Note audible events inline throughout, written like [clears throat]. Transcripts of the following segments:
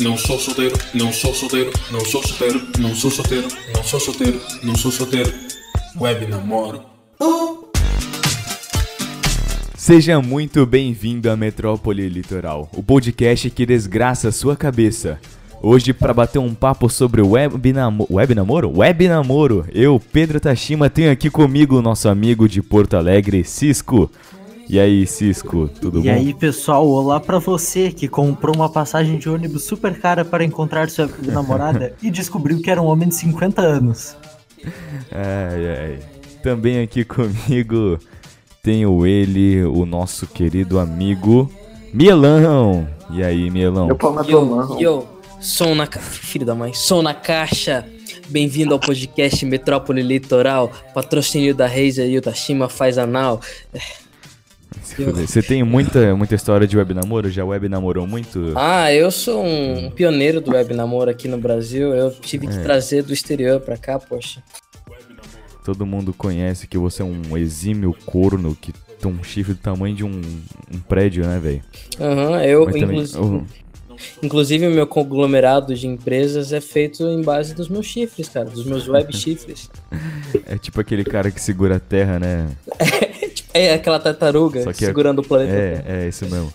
Não sou solteiro, não sou solteiro, não sou solteiro, não sou solteiro, não sou solteiro, não sou solteiro. Web namoro. Seja muito bem-vindo à Metrópole Litoral, o podcast que desgraça sua cabeça. Hoje, para bater um papo sobre web, namo web namoro? Web namoro, eu, Pedro Tashima, tenho aqui comigo o nosso amigo de Porto Alegre, Cisco. E aí, Cisco, tudo e bom? E aí, pessoal, olá para você que comprou uma passagem de ônibus super cara para encontrar sua namorada [laughs] e descobriu que era um homem de 50 anos. Ai, ai. Também aqui comigo tenho ele, o nosso querido amigo Mielão. E aí, Mielão? Eu mão. Yo, som na caixa. Filho da mãe, som na caixa. Bem-vindo ao podcast Metrópole Litoral, patrocínio da Razer e o Tashima faz anal. Você tem muita, muita história de web namoro? Já web namorou muito? Ah, eu sou um pioneiro do web namoro aqui no Brasil. Eu tive que é. trazer do exterior pra cá, poxa. Todo mundo conhece que você é um exímio corno que tem um chifre do tamanho de um, um prédio, né, velho? Aham, uhum, eu, inclusive, uhum. inclusive, o meu conglomerado de empresas é feito em base dos meus chifres, cara, dos meus web chifres. [laughs] É tipo aquele cara que segura a terra, né? [laughs] É aquela tartaruga é segurando é, o planeta. É, é isso mesmo.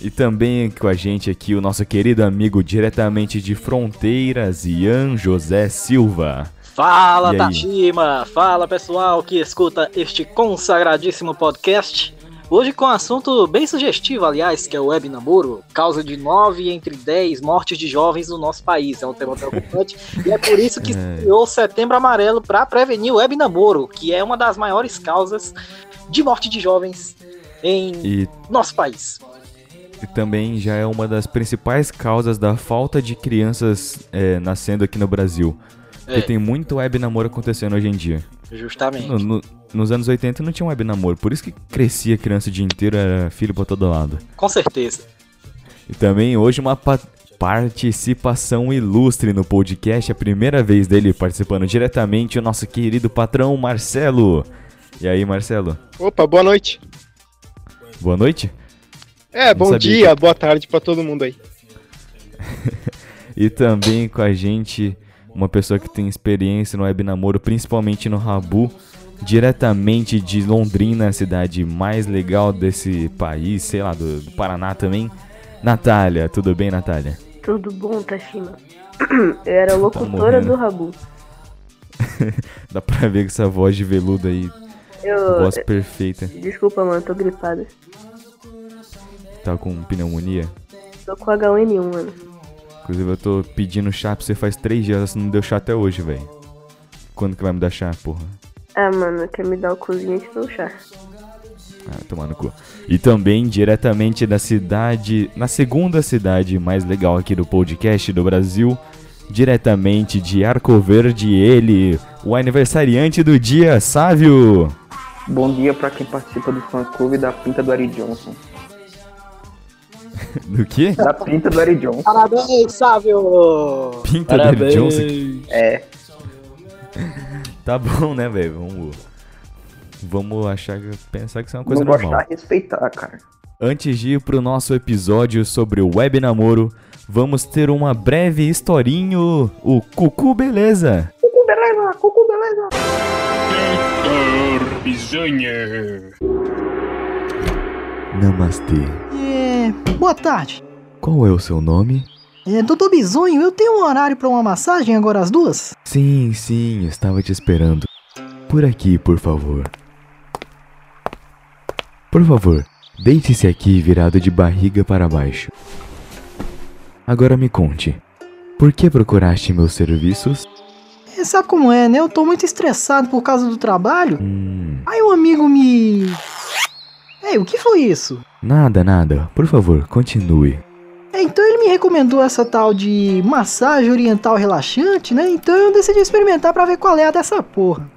E também com a gente aqui o nosso querido amigo diretamente de Fronteiras, Ian José Silva. Fala, Tashima! Fala, pessoal que escuta este consagradíssimo podcast. Hoje com um assunto bem sugestivo, aliás, que é o web namoro, causa de 9 entre 10 mortes de jovens no nosso país. É um tema preocupante e é por isso que [laughs] é. criou o Setembro Amarelo para prevenir o web namoro, que é uma das maiores causas de morte de jovens em e... nosso país. E também já é uma das principais causas da falta de crianças é, nascendo aqui no Brasil. Porque é. tem muito web namoro acontecendo hoje em dia. Justamente. No, no, nos anos 80 não tinha web namoro, por isso que crescia criança o dia inteiro, era filho pra todo lado. Com certeza. E também hoje uma participação ilustre no podcast, a primeira vez dele participando diretamente, o nosso querido patrão Marcelo. E aí, Marcelo? Opa, boa noite. Boa noite? É, Não bom dia, que... boa tarde para todo mundo aí. [laughs] e também com a gente, uma pessoa que tem experiência no web namoro, principalmente no Rabu, diretamente de Londrina, a cidade mais legal desse país, sei lá, do, do Paraná também. Natália, tudo bem, Natália? Tudo bom, Tashima. [clears throat] Eu era tá locutora tá do Rabu. [laughs] Dá pra ver com essa voz de veludo aí eu... Voz perfeita. Desculpa, mano, tô gripada. Tá com pneumonia? Tô com H1N1, mano. Inclusive, eu tô pedindo chá pra você faz três dias, você não deu chá até hoje, velho. Quando que vai me dar chá, porra? Ah, mano, quer me dar o cozinho e te chá. Ah, tomar no cu. E também diretamente da cidade, na segunda cidade mais legal aqui do podcast do Brasil, diretamente de Arco Verde, ele, o aniversariante do dia, Sávio. Bom dia para quem participa do fã clube da Pinta do Ari Johnson. [laughs] do quê? Da Pinta do Ari Johnson. Parabéns, Sávio! Pinta Parabéns. do Ari Johnson? É. [laughs] Tá bom, né, velho? Vamos, vamos achar, pensar que isso é uma coisa Vamos normal. Gostar, respeitar, cara. Antes de ir pro nosso episódio sobre o web namoro, vamos ter uma breve historinho, o Cucu Beleza. Cucu Beleza, Cucu Beleza. Bizonha. Namastê. É, boa tarde. Qual é o seu nome? É, doutor Bizonho, eu tenho um horário para uma massagem agora às duas? Sim, sim, estava te esperando. Por aqui, por favor. Por favor, deite-se aqui virado de barriga para baixo. Agora me conte, por que procuraste meus serviços? Sabe como é, né? Eu tô muito estressado por causa do trabalho. Hum. Aí um amigo me. Ei, o que foi isso? Nada, nada. Por favor, continue. É, então ele me recomendou essa tal de massagem oriental relaxante, né? Então eu decidi experimentar para ver qual é a dessa porra.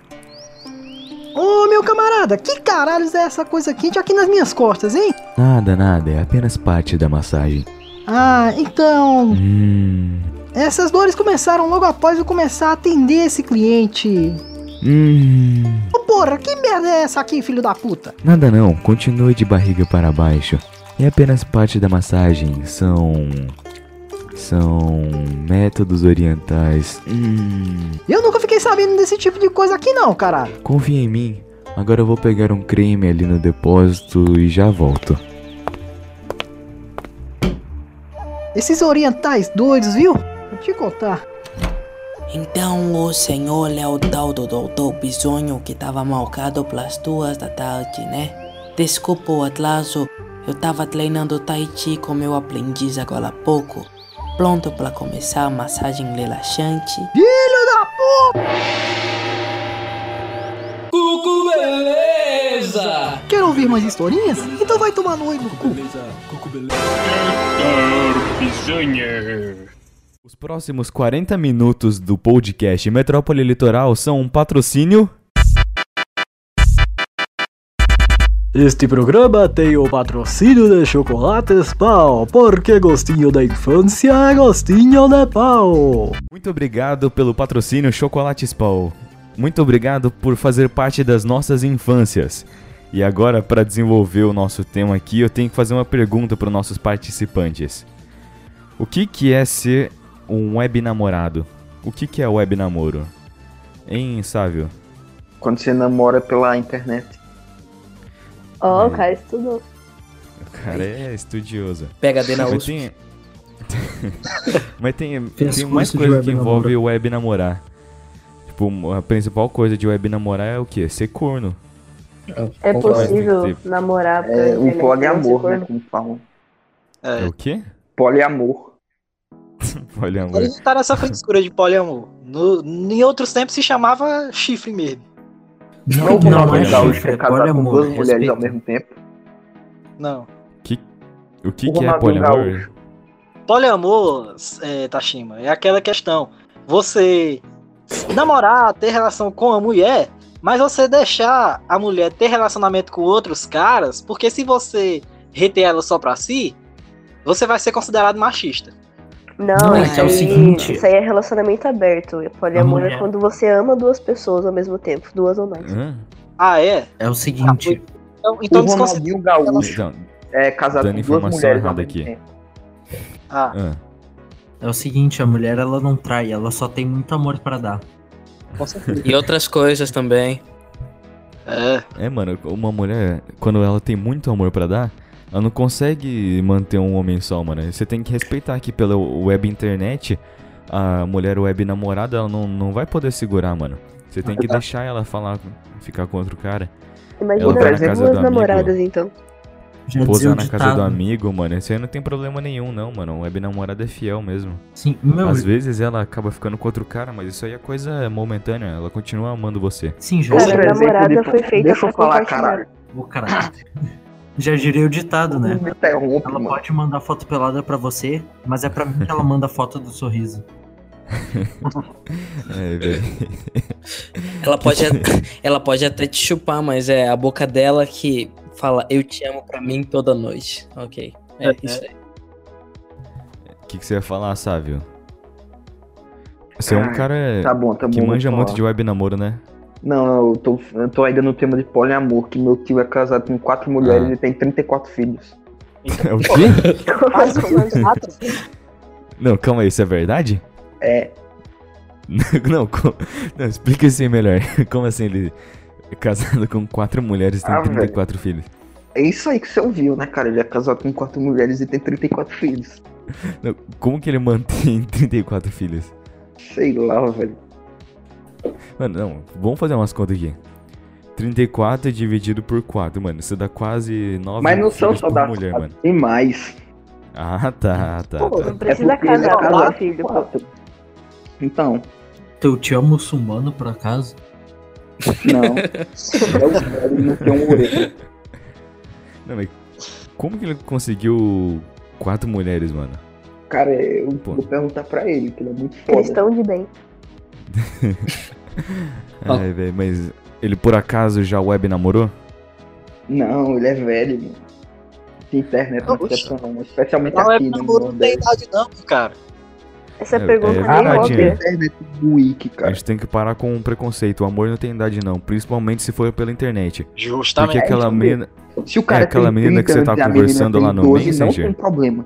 Ô oh, meu camarada, que caralho é essa coisa quente aqui nas minhas costas, hein? Nada, nada, é apenas parte da massagem. Ah, então. Hum. Essas dores começaram logo após eu começar a atender esse cliente. Hum. Oh, porra, que merda é essa aqui, filho da puta? Nada não, continue de barriga para baixo. É apenas parte da massagem, são. são métodos orientais. Hum, Eu nunca fiquei sabendo desse tipo de coisa aqui não, caralho. confia em mim. Agora eu vou pegar um creme ali no depósito e já volto. Esses orientais doidos, viu? Vou te contar. Então o senhor é o tal do doutor Bisonho que tava marcado pelas duas da tarde, né? Desculpa o atraso, eu tava treinando Tai Chi com meu aprendiz agora há pouco. Pronto para começar a massagem relaxante. Filho da puta! Cucu beleza! Quer ouvir mais historinhas? Então vai tomar no olho do cu. Os próximos 40 minutos do podcast Metrópole Litoral são um patrocínio. Este programa tem o patrocínio de Chocolates Pau, porque gostinho da infância é gostinho de pau. Muito obrigado pelo patrocínio Chocolates Paul. Muito obrigado por fazer parte das nossas infâncias. E agora, para desenvolver o nosso tema aqui, eu tenho que fazer uma pergunta para os nossos participantes. O que, que é ser um web namorado? O que, que é web namoro? Hein, Sávio? Quando você namora pela internet. Ó, o cara estudou. O cara é estudioso. PHD na Mas tem, [laughs] Mas tem, tem mais coisa que envolve namoro. o web namorar. Tipo, a principal coisa de web namorar é o quê? Ser corno. É Concordo. possível namorar pela É um internet, poliamor, né? Como falam. É, É. o quê? Poliamor. [laughs] Olha, amor. Ele tá nessa frescura de poliamor. No, em outros tempos se chamava chifre mesmo. Não, Não, não, não é chifre, é poliamor, duas mulheres respeita. ao mesmo tempo. Não. O que, O que é Ronaldinho poliamor? Gaúcho. Poliamor, é, Tashima, é aquela questão. Você namorar, ter relação com a mulher, mas você deixar a mulher ter relacionamento com outros caras, porque se você reter ela só pra si, você vai ser considerado machista. Não, Não, isso, é o aí, seguinte- isso aí é relacionamento aberto. Poliamor é quando você ama duas pessoas ao mesmo tempo, duas ou mais. Hã? Ah, é? É o seguinte, Então, então o. Ronaldinho Gaúcho Então, é casado Dando com duas mulheres errada aqui. Ah, ah, é o seguinte, a mulher ela não trai, ela só tem muito amor pra dar. com certeza. E outras coisas também. É. é, mano, uma mulher, quando ela tem muito amor pra dar, ela não consegue manter um homem só, mano. Você tem que respeitar que pela web internet, a mulher web namorada, ela não, não vai poder segurar, mano. Você tem que deixar ela falar, ficar com outro cara. Imagina Ela vai na casa duas do amigo. namoradas, então. Já Posar na casa ditado. do amigo, mano. Isso aí não tem problema nenhum, não, mano. Web namorada é fiel mesmo. Sim, meu, Às vezes ela acaba ficando com outro cara, mas isso aí é coisa momentânea. Ela continua amando você. sim, já, Cara, a namorada foi feita Deixa pra eu falar, caralho. o [laughs] cara. Já girei o ditado, né? Me interrompe, Ela mano. pode mandar foto pelada pra você, mas é pra mim que ela manda foto do sorriso. [laughs] É. Ela pode, [laughs] ela pode até te chupar, mas é a boca dela que fala eu te amo pra mim toda noite. Ok. É, É, isso aí. O que, que você ia falar, Sávio? Você é um Ah, cara Tá bom, tá bom. que manja muito de web namoro, né? Não, eu tô, eu tô ainda no tema de poliamor, que meu tio é casado com quatro mulheres Ah. e tem 34 filhos. É o quê? [laughs] Quase quatro. Não, calma aí, isso é verdade? É, [laughs] Não, não, explica assim melhor. [laughs] Como assim ele é casado com quatro mulheres e tem Ah, 34 filhos? é isso aí que você ouviu, né, cara? Ele é casado com quatro mulheres e tem 34 filhos. Não, como que ele mantém 34 filhos? Sei lá, velho. Mano, não, vamos fazer umas contas aqui. 34 dividido por 4, mano. Isso dá quase 9 Mas não são só da mulher, mano. Tem mais. Ah, tá, tá. Pô, tá. Não precisa é ele é casar ter filho, quatro. Então, Teu tio é muçulmano, por acaso? não. [laughs] é o velho, não tem um orelha. Não, mas como que ele conseguiu quatro mulheres, mano? Cara, eu Pô. vou perguntar pra ele, que ele é muito foda. Cristão de bem. [laughs] Ai, velho, mas ele por acaso já web namorou? Não, ele é velho, mano. De internet não não, especialmente Não é aqui no namoro, não tem idade não, cara. Essa É- pergunta é nem verdade, óbvia. né? internet do Wiki, A cara. gente tem que parar com o preconceito. O amor não tem idade, não. Principalmente se for pela internet. Porque Justamente. aquela isso menina. Se o cara É aquela tem menina que 30 você tá conversando lá tem no 12, Messenger. Não tem problema.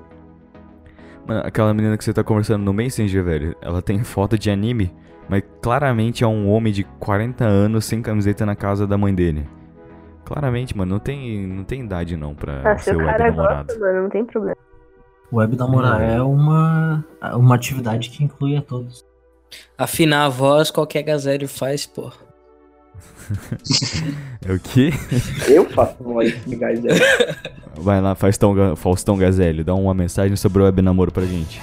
Mano, aquela menina que você tá conversando no Messenger, velho, ela tem foto de anime, mas claramente é um homem de 40 anos sem camiseta na casa da mãe dele. Claramente, mano, não tem, não tem idade não pra Ah, se ser o web cara namorado. gosta, mano, não tem problema. Web namorar é uma, uma atividade que inclui a todos. Afinar a voz, qualquer gazélio faz, pô. [laughs] É o quê? Eu faço voz de dela. Vai lá, Faustão, Ga- Faustão Gazelli, dá uma mensagem sobre o web namoro pra gente.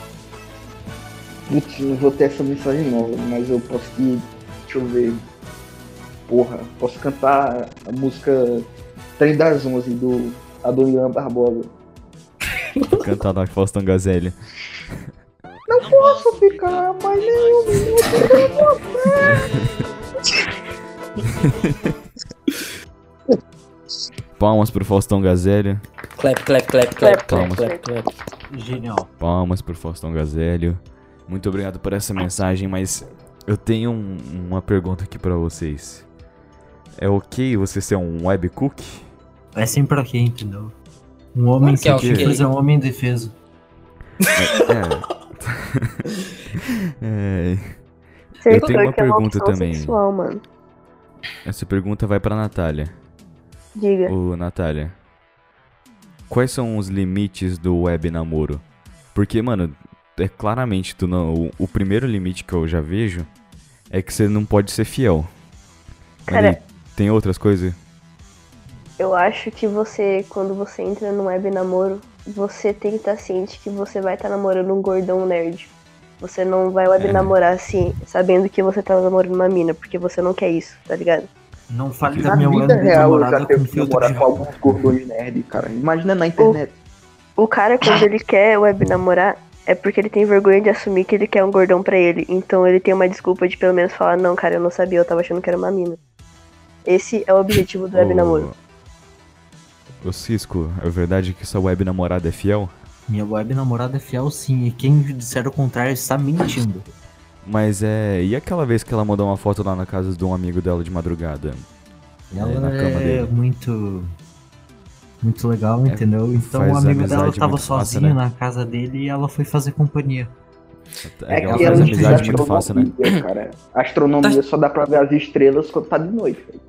Putz, não vou ter essa mensagem nova, mas eu posso ir. Deixa eu ver. Porra, posso cantar a música Trem das Onze do Adoniran Barbosa. Cantar lá Faustão Gazelli. Não posso ficar mais nenhum minuto sem você. Palmas pro Faustão Gazelli. Clap, clap, clap, clap, clap, Palmas. clap, clap. Genial. Palmas pro Faustão Gazelli. Muito obrigado por essa mensagem, mas eu tenho um- uma pergunta aqui pra vocês. É ok você ser um web cook? É sempre ok, entendeu? Um homem que é sem ok. chifres é um homem indefeso. É. é. [laughs] Ser Eu tenho uma é uma pergunta opção também. sexual, mano. Essa pergunta vai pra Natália. Diga. Ô, Natália. Quais são os limites do web namoro? Porque, mano, é claramente tu não. O, o primeiro limite que eu já vejo é que você não pode ser fiel. Cara- aí, tem outras coisas? Eu acho que você, quando você entra no web namoro, você tem que estar ciente que você vai estar namorando um gordão nerd. Você não vai web É. namorar assim, sabendo que você tá namorando uma mina, porque você não quer isso, tá ligado? Não fale da minha vida web real eu já tenho com que namorar de com alguns gordões nerd, cara. Imagina na internet. O cara, quando ele quer web namorar, é porque ele tem vergonha de assumir que ele quer um gordão pra ele. Então ele tem uma desculpa de pelo menos falar, não, cara, eu não sabia, eu tava achando que era uma mina. Esse é o objetivo do web namoro. Ô Cisco, é verdade que sua web namorada é fiel? Minha web namorada é fiel sim, e quem disser o contrário está mentindo. Mas é. E aquela vez que ela mandou uma foto lá na casa de um amigo dela de madrugada? É, Ela na cama é dele. muito. Muito legal, entendeu? Então faz o amigo dela amizade tava fácil, sozinho né? na casa dele e ela foi fazer companhia. É, ela que faz ela amizade diz muito fácil, né? astronomia, Cara. Astronomia só dá pra ver as estrelas quando tá de noite. velho.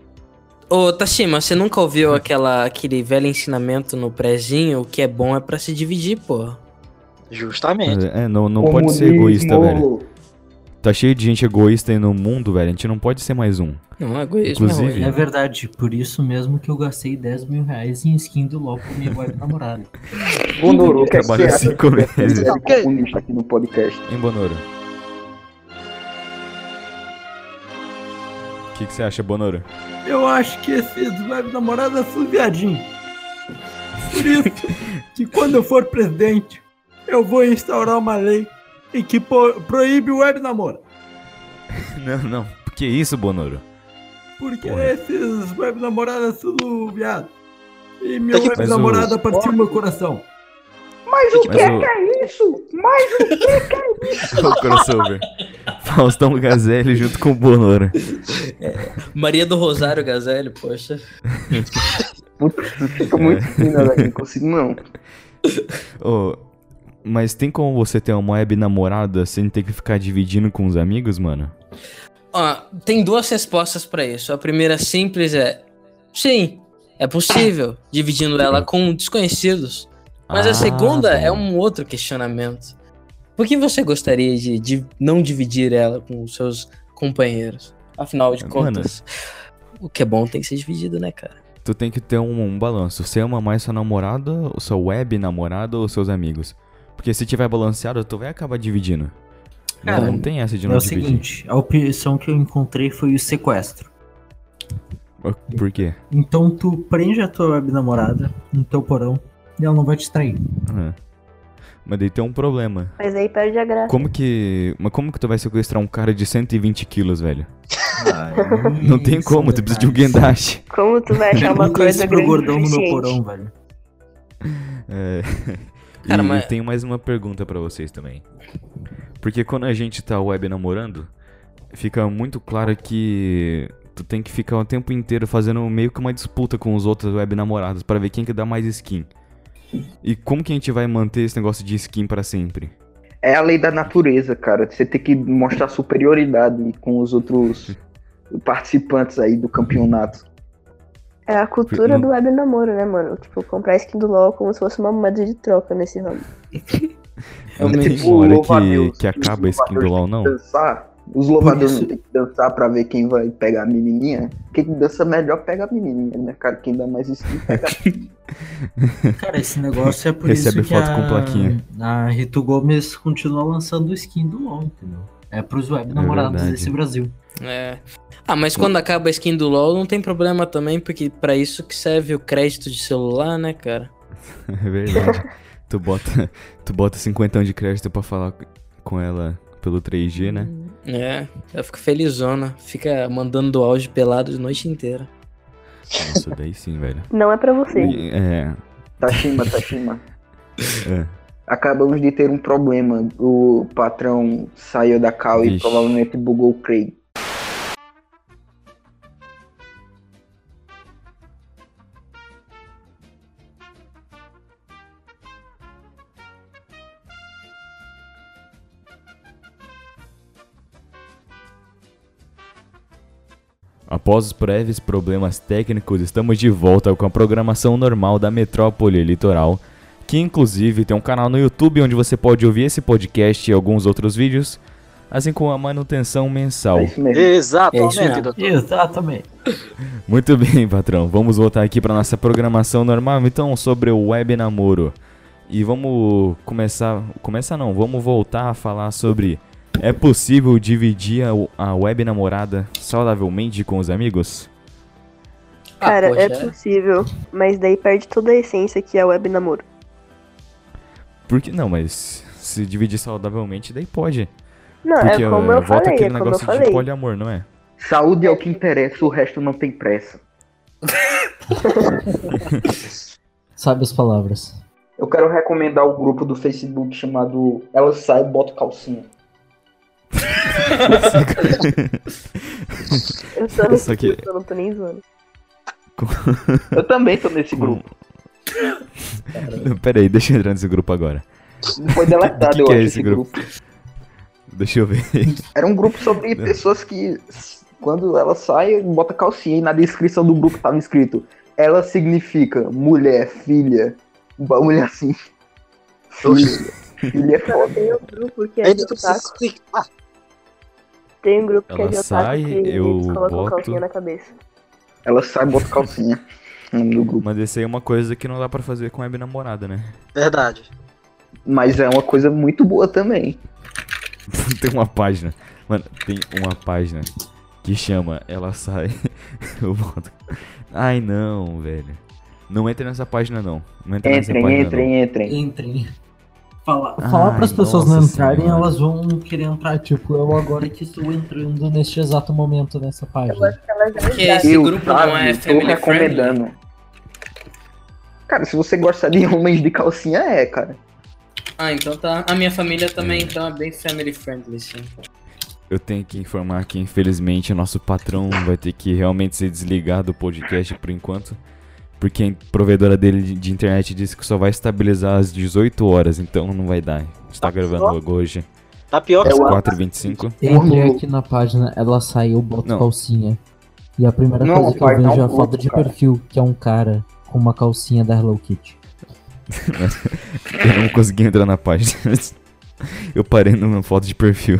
Ô, Tashima, você nunca ouviu aquela, aquele velho ensinamento no prézinho? O que é bom é pra se dividir, pô. Justamente. É, não, não pode ser egoísta, velho. Tá cheio de gente egoísta aí no mundo, velho. A gente não pode ser mais um. Não, egoísmo Inclusive, É verdade, por isso mesmo que eu gastei 10 mil reais em skin do LOL com minha web namorada. Bonoro, que é que Trabalho você acha cinco que é meses. ser comunista aqui no podcast? Hein, Bonoro? O que, que você acha, Bonoro? Eu acho que esses web namoradas são viadinhos. Por isso que quando eu for presidente, eu vou instaurar uma lei em que proíbe o web namoro. [laughs] Não, não. Por que isso, Bonoro? Porque Porra. esses web namoradas são tudo viado. E minha Tem que- web Mas o- namorada partiu meu coração. Mas o Mas que é o- que é isso? Mas o que é que é isso? [laughs] o crossover. Faustão Gazelli junto com o Bonoro. Maria do Rosário Gazelli, poxa. Putz, fica muito fina, velho. Não consigo não. Ô, mas tem como você ter uma web namorada sem ter que ficar dividindo com os amigos, mano? Ó, tem duas respostas pra isso. A primeira simples é sim, é possível, dividindo ela com desconhecidos. Mas Ah, a segunda bom. é um outro questionamento. Por que você gostaria de, de não dividir ela com os seus companheiros? Afinal de Mano. contas, o que é bom tem que ser dividido, né, cara? Tu tem que ter um, um balanço. Você ama mais sua namorada, ou sua web namorada ou seus amigos? Porque se tiver balanceado, tu vai acabar dividindo. Não, Cara, não tem essa de É não o dividir. seguinte, a opção que eu encontrei foi o sequestro. Por quê? Então tu prende a tua web namorada no teu porão e ela não vai te trair. Aham. Mas daí tem um problema. Mas aí perde a graça. Como que. Mas como que tu vai sequestrar um cara de 120 quilos, velho? Não tem como, tu precisa de um guindaste. Como tu vai achar uma coisa grande o gordão no meu porão, velho. É. Cara, e mas- tenho mais uma pergunta pra vocês também. Porque quando a gente tá web namorando, fica muito claro que tu tem que ficar o tempo inteiro fazendo meio que uma disputa com os outros web namorados pra ver quem que dá mais skin. E como que a gente vai manter esse negócio de skin pra sempre? É a lei da natureza, cara. Você tem que mostrar superioridade com os outros participantes aí do campeonato. É a cultura do web namoro, né, mano? Tipo, comprar skin do LoL como se fosse uma moeda de troca nesse ramo. [laughs] Não É tem tipo uma hora que, que que os acaba a skin do LoL, não? Dançar. Os louvadores isso- não tem que dançar pra ver quem vai pegar a menininha. Quem dança melhor pega a menininha, né, cara? Quem dá mais skin pega [laughs] Cara, esse negócio é por Recebe isso que foto a, com plaquinha. a Rito Gomes continua lançando o skin do LoL, entendeu? É pros web namorados verdade. desse Brasil. É. Ah, mas quando acaba a skin do LoL não tem problema também, porque pra isso que serve o crédito de celular, né, cara? [laughs] É verdade. tu bota, tu bota 50 de crédito pra falar com ela pelo 3G, né? É, ela fica felizona, fica mandando áudio pelado de noite inteira. Nossa, daí sim, velho. Não é pra você. E- É. Tashima, Tashima. é. Acabamos de ter um problema. O patrão saiu da cal e provavelmente bugou o Craig. Após os breves problemas técnicos, estamos de volta com a programação normal da Metrópole Litoral, que inclusive tem um canal no YouTube onde você pode ouvir esse podcast e alguns outros vídeos, assim como a manutenção mensal. É isso mesmo. É isso Exatamente, mesmo. Exatamente. Muito bem, patrão. Vamos voltar aqui para nossa programação normal, então, sobre o web namoro. E vamos começar, começar não, vamos voltar a falar sobre é possível dividir a, a web namorada saudavelmente com os amigos? Cara, Ah, é possível, mas daí perde toda a essência que é web namoro. Porque não, mas se dividir saudavelmente, daí pode. Não, Porque é como eh, eu volta falei, aquele é como eu negócio de poliamor, não é? Saúde é o que interessa, o resto não tem pressa. [laughs] Sabe as palavras. Eu quero recomendar o grupo do Facebook chamado Ela Sai Bota Calcinha. Eu tô nesse Só que- grupo, eu não tô nem zoando. [laughs] Eu também tô nesse grupo. Não, Pera aí, deixa eu entrar nesse grupo agora. Foi deletado, [laughs] que eu que é acho, esse esse grupo? grupo. Deixa eu ver. Era um grupo sobre pessoas que, quando ela sai, bota calcinha e na descrição do grupo tava escrito ela significa mulher, filha, um bagulho assim. Filha. Filha é foda. Tem um grupo que é de otaku. explicar. Tem um grupo que é Ela de otaku sai, que eu colocam boto- calcinha na cabeça. Ela sai, bota calcinha. No grupo. Mas esse aí é uma coisa que não dá pra fazer com web namorada, né? Verdade. Mas é uma coisa muito boa também. [laughs] tem uma página. Mano, tem uma página que chama Ela Sai. [laughs] Eu boto. Ai não, velho. Não entre nessa página não. Não entra nessa Entrem, página entrem, entrem. Entrem. Falar, falar Ai, pras pessoas não entrarem, senhora. elas vão querer entrar. Tipo, eu agora que estou entrando neste exato momento nessa página. Porque esse Eu, grupo sabe, não é tô family friendly. recomendando. Cara, se você gosta de homens de calcinha, é, cara. Ah, então tá. A minha família também então é bem family friendly, sim. Eu tenho que informar que infelizmente o nosso patrão vai ter que realmente se desligar do podcast por enquanto. Porque a provedora dele de- de internet disse que só vai estabilizar às 18 horas, então não vai dar. Está gravando logo hoje. Tá pior que É o- 4h25. Entrei aqui na página, ela saiu, boto Não. calcinha. E a primeira Não, coisa que eu vejo é a foto de cara. perfil, que é um cara com uma calcinha da Hello Kitty. [laughs] Eu não consegui entrar na página. Eu parei numa foto de perfil.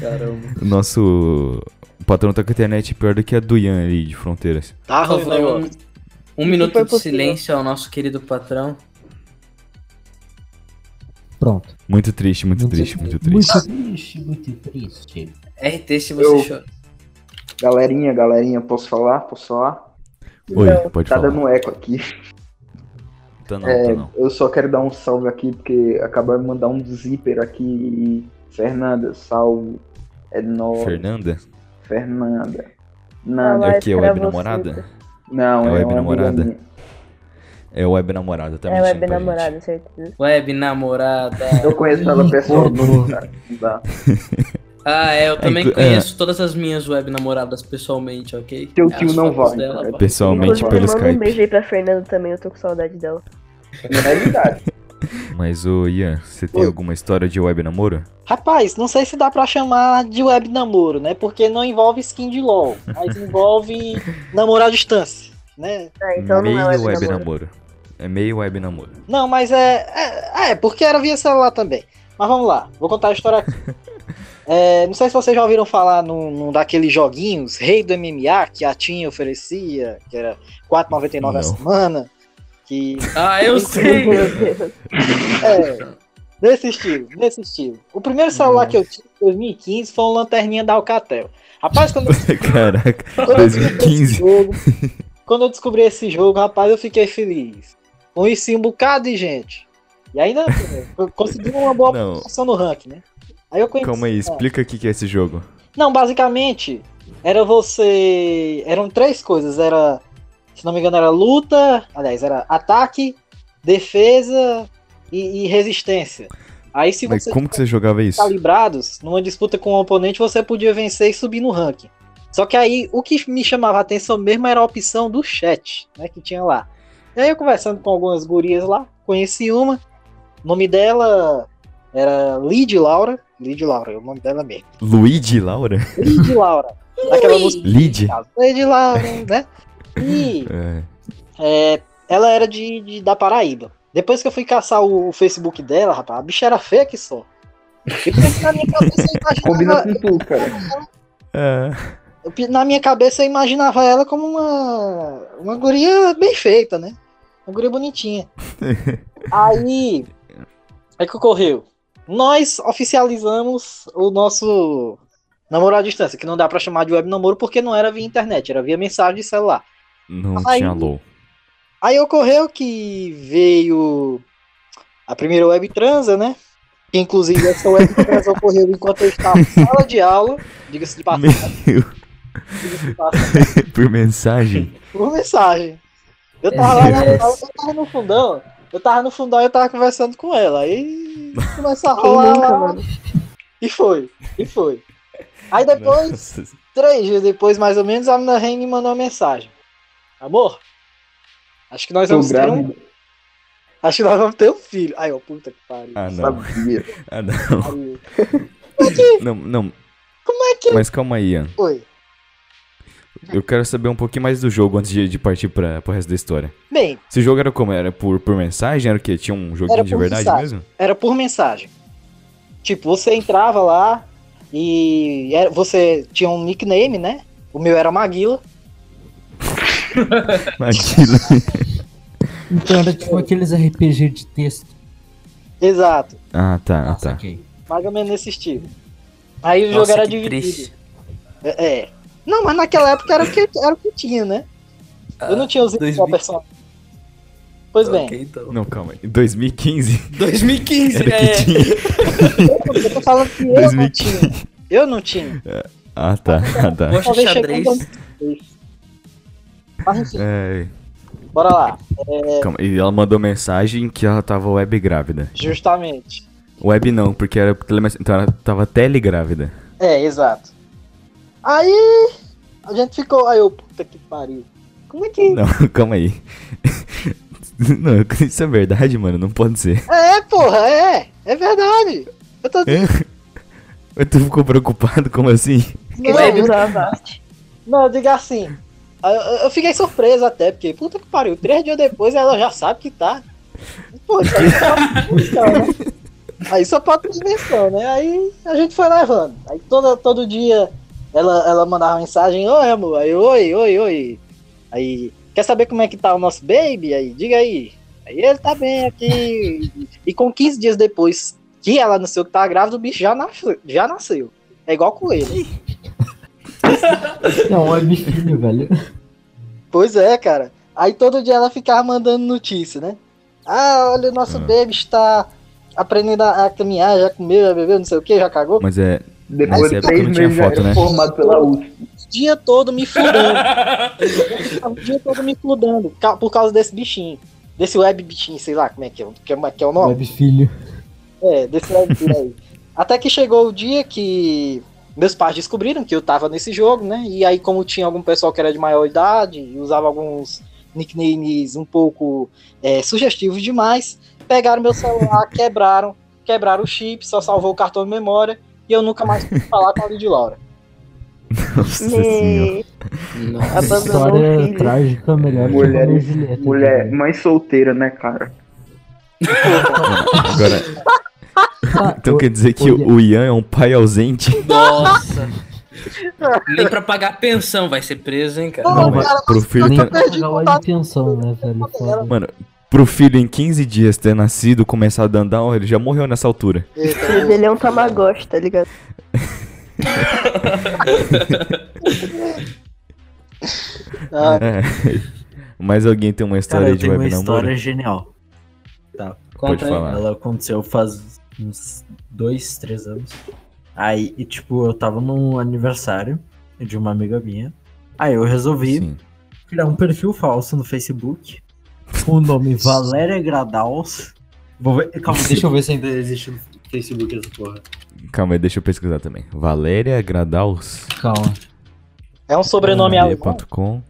Caramba. O nosso o patrão tá com a internet pior do que a do Ian ali de fronteiras. Tá o favor, um, um minuto de possível. silêncio ao nosso querido patrão. Pronto. Muito triste, muito triste, muito triste. Muito triste, muito triste. RT se você Eu- chora. Galerinha, galerinha, posso falar? Posso falar? Oi, pode Tá falar. dando eco aqui. Tá não, É, tá não. eu só quero dar um salve aqui, porque acabaram de mandar um zíper aqui. E... Fernanda, salve. É nóis. Fernanda? Fernanda. Não, É o que? É web namorada? Não É é, web namorada? minha. É web namorada, tá É web namorada, certeza. Web namorada. [laughs] Eu conheço ela pessoalmente. [laughs] Ah, é, eu também inclu- conheço todas as minhas web namoradas pessoalmente, ok? Teu tio não vale, cara. pode- Pessoalmente Inclusive, pelo manda um Skype. beijo aí pra Fernanda também, eu tô com saudade dela. É verdade. Mas, ô Ian, você tem Oi. alguma história de web namoro? Rapaz, não sei se dá pra chamar de web namoro, né? Porque não envolve skin de LOL, mas envolve [laughs] namoro à distância, né? É, meio web, namoro. É meio web namoro. Não, mas é, é. É, porque era via celular também. Mas vamos lá, vou contar a história aqui. [laughs] É, não sei se vocês já ouviram falar num, num daqueles joguinhos, Rei do MMA, que a Tim oferecia, que era R$4,99 a Não. semana. Que... Ah, eu sei. É, desse estilo, desse estilo. O primeiro celular que eu tive em 2015 foi um lanterninha da Alcatel. Rapaz, quando eu, [laughs] Caraca, [laughs] quando eu descobri esse 2015. jogo, quando eu descobri esse jogo, rapaz, eu fiquei feliz. Conheci um bocado de gente. E ainda eu consegui uma boa Não. posição no ranking, né? Aí eu conheci. Calma aí, explica o que que é esse jogo. Não, basicamente, era você. Eram três coisas. Era. Se não me engano, era luta. Aliás, era ataque, defesa e, e resistência. Aí se Mas você como que você jogava isso? calibrados, numa disputa com o oponente, você podia vencer e subir no ranking. Só que aí o que me chamava a atenção mesmo era a opção do chat, né? Que tinha lá. E aí eu conversando com algumas gurias lá, conheci uma. O nome dela era Lid Laura. Lid Laura, é o nome dela mesmo. Luigi Laura? Lid Laura. [laughs] Aquela música. Lid? Lid Laura, né? E É. é, ela era de, de- da Paraíba. Depois que eu fui caçar o, o Facebook dela, rapaz, a bicha era feia que só. Na minha cabeça eu imaginava, Combina com tudo, cara. É. eu- na minha cabeça eu imaginava ela como uma, uma guria bem feita, né? Uma guria bonitinha. [laughs] Aí, aí que ocorreu? Nós oficializamos o nosso namoro à distância, que não dá pra chamar de web namoro porque não era via internet, era via mensagem de celular. Não Aí- tinha LOL. Aí ocorreu que veio a primeira web transa, né? Que inclusive essa web transa ocorreu enquanto eu estava em sala de aula, diga-se de passagem, Meu, diga-se de passagem, [laughs] por mensagem. por mensagem. Eu tava lá, na- eu tava no fundão, eu tava no fundão e eu tava conversando com ela. Aí começou a rolar nunca, lá, mano? e foi, e foi. Aí depois, Nossa. três dias depois, mais ou menos, a menina Reine me mandou uma mensagem. Amor, acho que nós Tô vamos ter um grávida. Acho que nós vamos ter um filho. Ai, ó, puta que pariu. Ah, não. Sabia. [laughs] Ah, não. Pariu. Não, não. Como é que. Mas calma aí, Ian. Oi. Eu quero saber um pouquinho mais do jogo antes de, de partir para pro resto da história. Bem, Esse jogo era como? Era por, por mensagem? Era o quê? Tinha um joguinho de verdade mensagem. mesmo? era por mensagem. Tipo, você entrava lá e era- você tinha um nickname, né? O meu era Maguila. Aquilo. Então era tipo aqueles RPG de texto. Exato. Ah, tá, ah, Ah, tá. saquei. Mais ou menos nesse estilo. Aí o Nossa, jogo era que dividido. triste. É, é. Não, mas naquela época era o que, era o que tinha, né? Eu não tinha os 2000. personagem. Pois bem, Ok, então. Não, calma aí. 2015? 2015, Era é. eu tô falando que eu não 2015. tinha. Eu não tinha. Ah, tá, ah, tá. Chegue xadrez. Em 2016. Mas enfim, É, bora lá. calma. E ela mandou mensagem que ela tava web grávida. Justamente. Web não, porque era telemess... Então ela tava telegrávida. É, exato. Aí a gente ficou. Aí eu, puta que pariu. Como é que. Não, [laughs] calma aí. [laughs] Não, isso é verdade, mano. Não pode ser. É, porra, é. É verdade. Eu tô. Mas [laughs] tu ficou preocupado? Como assim? Que Não, web da Avast. não, diga assim. Eu, fiquei surpreso até, porque, puta que pariu, três dias depois ela já sabe que tá. Pô, isso aí invenção, né? Aí só pode invenção, né? Aí a gente foi levando. Aí todo, todo dia ela, ela mandava mensagem, oi amor, aí oi, oi, oi. Aí, quer saber como é que tá o nosso baby? Aí, diga aí. Aí ele tá bem aqui. E com 15 dias depois que ela nasceu que tava grávida, o bicho já nasceu. Já nasceu. É igual com ele. [laughs] É um web filho, velho. Pois é, cara. Aí todo dia ela ficava mandando notícia, né? Ah, olha, o nosso Ah. baby está aprendendo a, a caminhar, já comeu, já bebeu, não sei o que, já cagou. Mas é. Depois Nessa de época três não tinha meses já foto, né? formado pela. O dia todo me ficava o dia todo me fludando ca- por causa desse bichinho. Desse web bichinho, sei lá como é que é, que é, que é o nome. Web filho. É, desse web bichinho aí. Até que chegou o dia que meus pais descobriram que eu tava nesse jogo, né? E aí, como tinha algum pessoal que era de maior idade e usava alguns nicknames um pouco é, sugestivos demais, pegaram meu celular, [laughs] quebraram, quebraram o chip, só salvou o cartão de memória e eu nunca mais pude falar com a Lid Laura. [laughs] Nossa. Abandonou o História filho. trágica, melhor Mulher, que Julieta. mulher, mãe solteira, né, cara? [laughs] Agora. [laughs] Então quer dizer que o Ian é um pai ausente? [laughs] Nossa. Nem pra pagar pensão vai ser preso, hein, cara. Não, mas pro filho Nem ter... pra pagar o de pensão, né, velho? Foda. Mano, pro filho em 15 dias ter nascido, começado a andar, ele já morreu nessa altura. Ele é um tamagotchi, tá ligado? Ah, É. Mas alguém tem uma Cara, história eu de tenho uma web namoro? história genial. Tá. Pode falar. Ela aconteceu faz uns dois, três anos. Aí, e, tipo, eu tava num aniversário de uma amiga minha. Aí eu resolvi Sim. criar um perfil falso no Facebook com o nome [laughs] Valéria Gradaus. Vou ver, calma, [laughs] deixa eu ver se ainda existe no Facebook essa porra. Calma aí, deixa eu pesquisar também. Valéria Gradaus. Calma. é um sobrenome alemão. Com.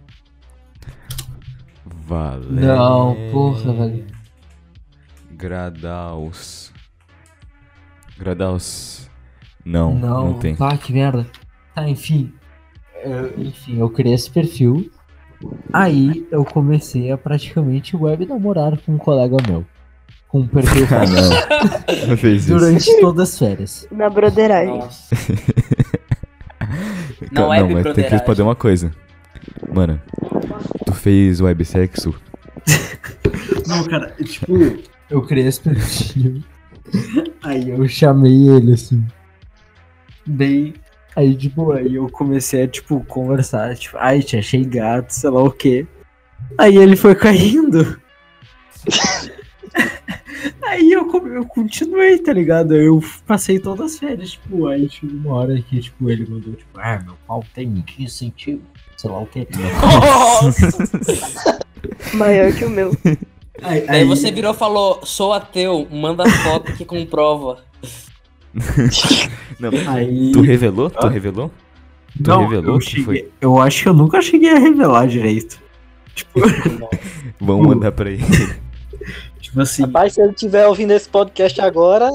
Valéria Não, porra, velho. Gradaus. Gradaus. Não, não, Não, tem. Ah, que merda. Tá, enfim. Eu- enfim, eu criei esse perfil. Aí eu comecei a praticamente web namorar com um colega meu. Com um perfil [laughs] Ah, não. [laughs] Não fez isso. Durante todas as férias. Na broderagem. Nossa. [laughs] Não não, é mas tem que broderagem. responder uma coisa. Mano, tu fez websexo? Não, cara, tipo, eu criei esse perfil. Aí eu chamei ele assim. Daí, aí, tipo, aí eu comecei a, tipo, conversar. Tipo, ai, te achei gato, sei lá o quê. Aí ele foi caindo. [laughs] aí eu, eu continuei, tá ligado? Eu passei todas as férias, tipo, aí chegou uma hora que, tipo, ele mandou, tipo, ah, meu pau tem 15 centímetros, sei lá o quê. [laughs] Maior que o meu. Aí, Daí você virou e falou, sou ateu, manda foto que comprova. Não, [laughs] Aí- tu revelou? Tu revelou? Tu Não, revelou eu, que cheguei, foi? eu acho que eu nunca cheguei a revelar direito. Tipo, [laughs] Vamos mandar pra ele. [laughs] tipo assim, Rapaz, se ele estiver ouvindo esse podcast agora,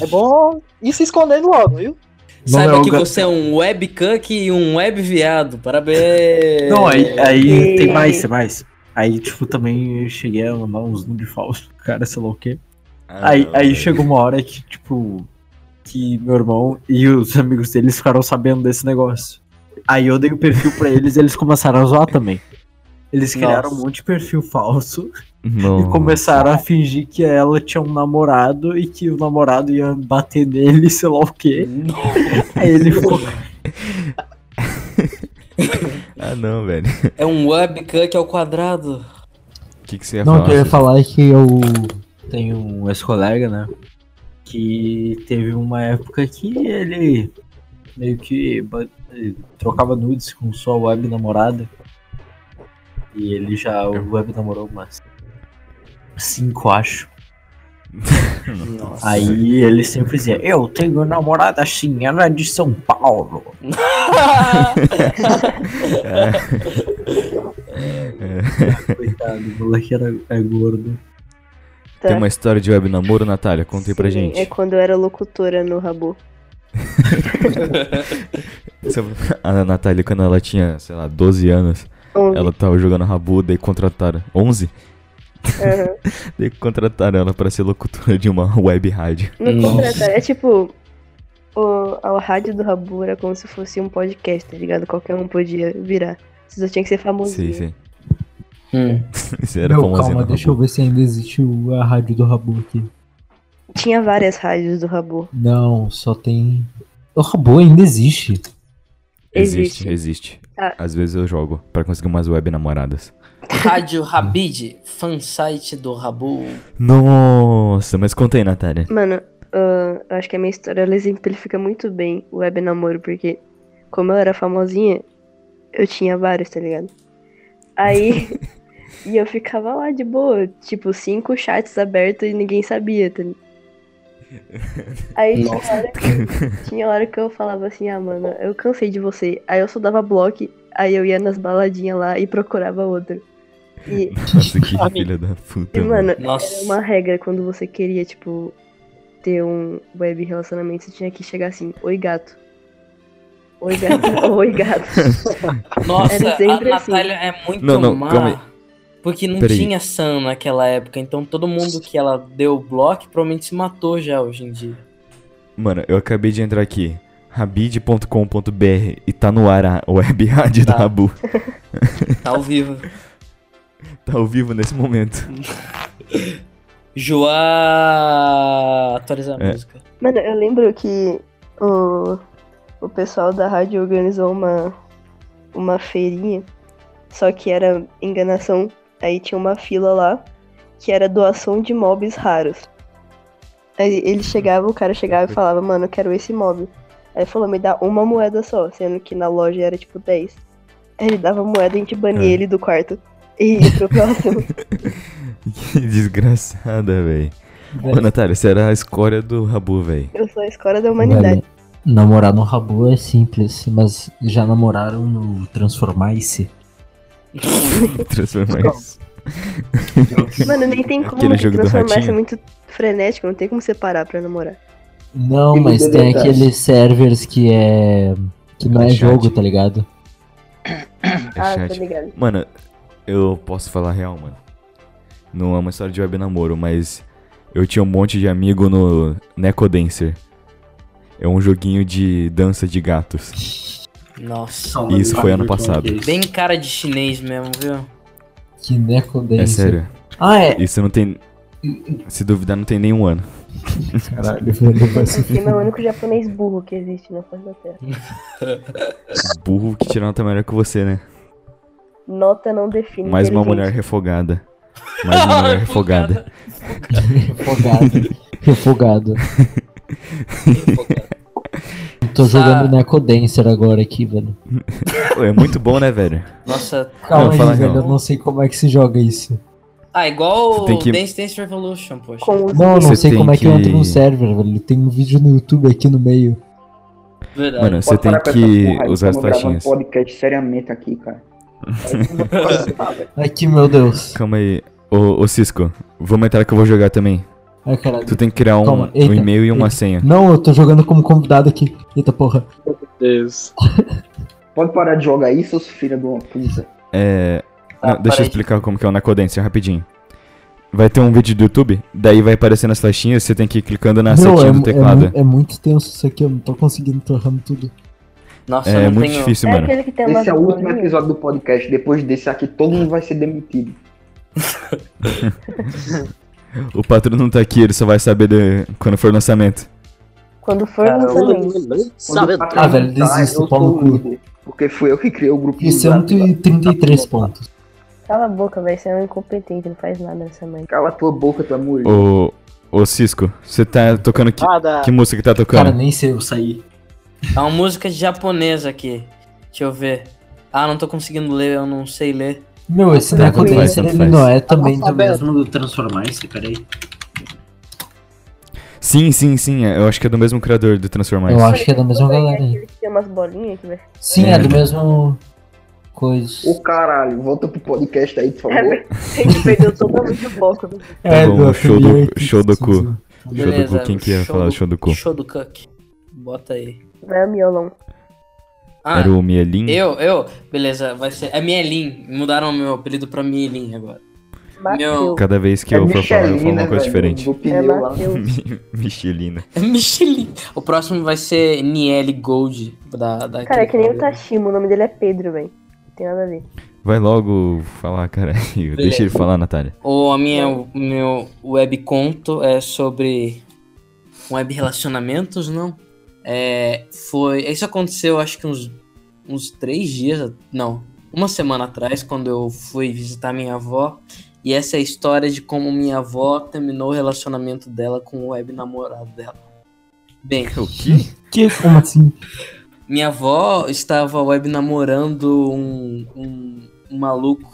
é bom ir se escondendo logo, viu? Saiba não, que você é um webcunk e um web viado. Parabéns. Não, aí, aí tem mais, tem mais. Aí, tipo, também eu cheguei a mandar uns nude falsos pro [laughs] cara, sei lá o quê. Ah, aí aí chegou uma hora que, tipo, que meu irmão e os amigos deles ficaram sabendo desse negócio. Aí eu dei o perfil pra eles e eles começaram a zoar também. Eles criaram um Nossa. monte de perfil falso Nossa. e começaram a fingir que ela tinha um namorado e que o namorado ia bater nele, [laughs] sei lá o quê. Aí ele ficou. [laughs] Ah, não, velho. É um webcunk ao quadrado. O que, que você ia Não, o falar? que eu ia falar é que eu tenho um ex-colega, né? Que teve uma época que ele meio que trocava nudes com sua web namorada. E ele já web namorou umas cinco, acho. Nossa. Aí ele sempre dizia, eu tenho namorada assim, ela é de São Paulo. [laughs] Coitado, o moleque era, é gordo. Tem uma história de web namoro, Natália? Conta aí pra Sim, gente. É quando eu era locutora no Rabu. [laughs] A Natália, quando ela tinha, sei lá, 12 anos, Onze. ela tava jogando Rabu, daí contrataram. 11? Aham. Daí contrataram ela pra ser locutora de uma web rádio. Contratar, é tipo. O, a rádio do Rabu era como se fosse um podcast, tá ligado? Qualquer um podia virar. Você só tinha que ser famosinho. Sim, sim. Hum. [laughs] Isso era Meu, calma, deixa Rabu. eu ver se ainda existe o- a rádio do Rabu aqui. Tinha várias rádios do Rabu. Não, só tem. O Rabu ainda existe. Existe, Existe. existe. Ah. Às vezes eu jogo pra conseguir umas web namoradas. Rádio Rabid, fansite do Rabu. Nossa, mas conta aí, Natália. Mano, ah, eu acho que a minha história ela exemplifica muito bem o web namoro, porque como eu era famosinha, eu tinha vários, tá ligado? Aí. [laughs] e eu ficava lá de boa, tipo, cinco chats abertos e ninguém sabia, tá ligado? Aí tinha hora, que, tinha hora que eu falava assim, ah, mano, eu cansei de você. Aí eu só dava bloco, aí eu ia nas baladinhas lá e procurava outro. E, Nossa, que [laughs] filha da puta. e, mano, Nossa. era uma regra quando você queria, tipo, ter um web relacionamento, você tinha que chegar assim, oi gato. Oi gato, [laughs] [laughs] oi gato. Nossa, Era a assim. Natália é muito Não, não, má. calma aí. Porque não Peraí. tinha Sam naquela época, então todo mundo que ela deu bloco provavelmente se matou já hoje em dia. Mano, eu acabei de entrar aqui. Rabid.com.br e tá no ar a web rádio da Tá. Rabu. Tá ao vivo. [laughs] Tá ao vivo nesse momento. [laughs] Joá. atualizar a É. música. Mano, eu lembro que o, o pessoal da rádio organizou uma, uma feirinha, só que era enganação. Aí tinha uma fila lá, que era doação de mobs raros. Aí ele chegava, o cara chegava e falava, mano, eu quero esse mob. Aí ele falou, me dá uma moeda só, sendo que na loja era tipo 10. Aí ele dava moeda e a gente bania É. ele do quarto. E pro próximo. Que desgraçada, véi. Ô, Natália, você era a escória do Rabu, véi. Eu sou a escola da humanidade. Velho, namorar no Rabu é simples, mas já namoraram no Transformice? Transformar isso. [laughs] Mano, nem tem como Aquele que jogo isso é muito frenético, não tem como separar pra namorar. Não, E mas tem aqueles servers que é. que não é É chat. jogo, tá ligado? É ah, chat. tô ligado. Mano, eu posso falar real, mano. Não é uma história de web namoro, mas eu tinha um monte de amigo no Necodancer. É um joguinho de dança de gatos. Nossa. E isso foi ano passado. Bem cara de chinês mesmo, viu? Que Necodancer. É sério. Ah, é. Isso não tem. Se duvidar, não tem nenhum ano. Caralho, vai se Esse é o único japonês burro que existe na face da Terra. Burro que tirou nota melhor que você, né? Nota não define. Mais uma mulher refogada. Mais uma mulher [laughs] refogada. Refogado. [laughs] Refogado. Tô jogando Necodancer agora aqui, velho. Pô, é muito bom, né, velho? Nossa. Calma Não, aí, fala velho, real. eu não sei como é que se joga isso. Ah, igual tem que- Dance Dance Revolution, poxa. Não, eu não Você sei como é que eu entro que- no server, velho. Tem um vídeo no YouTube aqui no meio. Verdade. Mano, você tem que usar as gravando flechinhas. podcast seriamente aqui, cara. [laughs] Aqui, meu Deus. Calma aí. Ô, ô Cisco, vamos entrar que eu vou jogar também. Ai, caralho. Tu tem que criar um, Calma, um eita, e-mail e uma eita. senha. Não, eu tô jogando como convidado aqui. Eita porra. Deus. [laughs] Pode parar de jogar isso, seus filhos de uma puta. É. Tá, não, deixa eu explicar como que é o Necodancer rapidinho. Vai ter um vídeo do YouTube, daí vai aparecendo as flechinhas, você tem que ir clicando na Meu, setinha é, do é, teclado. mu- é muito tenso isso aqui, eu não tô conseguindo torrando tudo. Nossa, É, muito tenho... difícil, É mano. Esse é o último episódio do podcast. Depois desse aqui, todo mundo vai ser demitido. [laughs] O patrão não tá aqui, ele só vai saber de- quando for o lançamento. Quando for Cara, lançamento. Sabe? O Ah, velho, tá, desisto, pau no o cu. Porque fui eu que criei o grupo E Zap lá. 133 pontos. Cala a boca, velho. Você é um incompetente, não faz nada nessa mãe. Cala tua boca, tu é mulher. Ô, ô Cisco, você tá tocando que, que música que tá Cara, tocando? nem sei eu sair. É uma música japonesa aqui. Deixa eu ver. Ah, não tô conseguindo ler, eu não sei ler. Meu, esse ele faz. não é também do mesmo do Transformice, peraí. Sim, sim, sim, é, eu acho que é do mesmo criador do Transformers. Eu acho que é da mesma galera aí. Tem umas bolinhas aqui, velho. Sim, é, É. do mesmo coisa. Ô caralho, volta pro podcast aí, por É, favor. A gente perdeu totalmente o foco. velho. É, bom, do show do- Affiliate, show do cu. sim. Show do Beleza, cu, quem que ia falar do- show do cu? Show do Cook. Bota aí. Vai o miolão. Ah, Era o Mielin? eu, eu. Beleza, vai ser. É Mielin. Mudaram meu apelido pra Mielin agora. Meu. Cada vez que É eu for falar, eu falo uma coisa velho? diferente. É. [laughs] Michelina. É Michelin. O próximo vai ser Niele Gold. Da, da Cara, é que nem o Tashima, o nome dele é Pedro, velho. Não tem nada a ver. Vai logo falar, cara. [laughs] Deixa ele falar, Natália. O a minha, o meu webconto é sobre web relacionamentos, não? É, foi. Isso aconteceu acho que uns, uns três dias. Não, uma semana atrás, quando eu fui visitar minha avó. E essa é a história de como minha avó terminou o relacionamento dela com o web namorado dela. Bem, O quê? Que? Como assim? minha avó estava web namorando um, um, um maluco.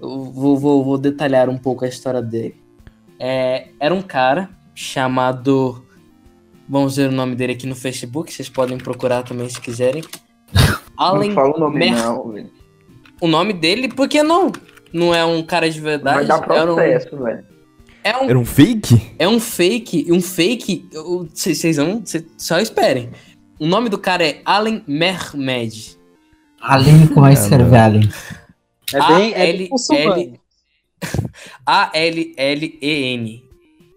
Eu vou, vou, vou detalhar um pouco a história dele. É, era um cara chamado. Vamos ver o nome dele aqui no Facebook, vocês podem procurar também se quiserem. [laughs] Não Allen fala o nome Mer- não, velho. O nome dele, por que não? não é um cara de verdade. Vai dar era um- processo, velho. É um, Era um fake? é um fake, um fake. Vocês vão. cê- Só esperem. O nome do cara é Allen Mehmed. Além como [laughs] é? É bem, é A-L-L- bem muçulmano. A-L-L-E-N.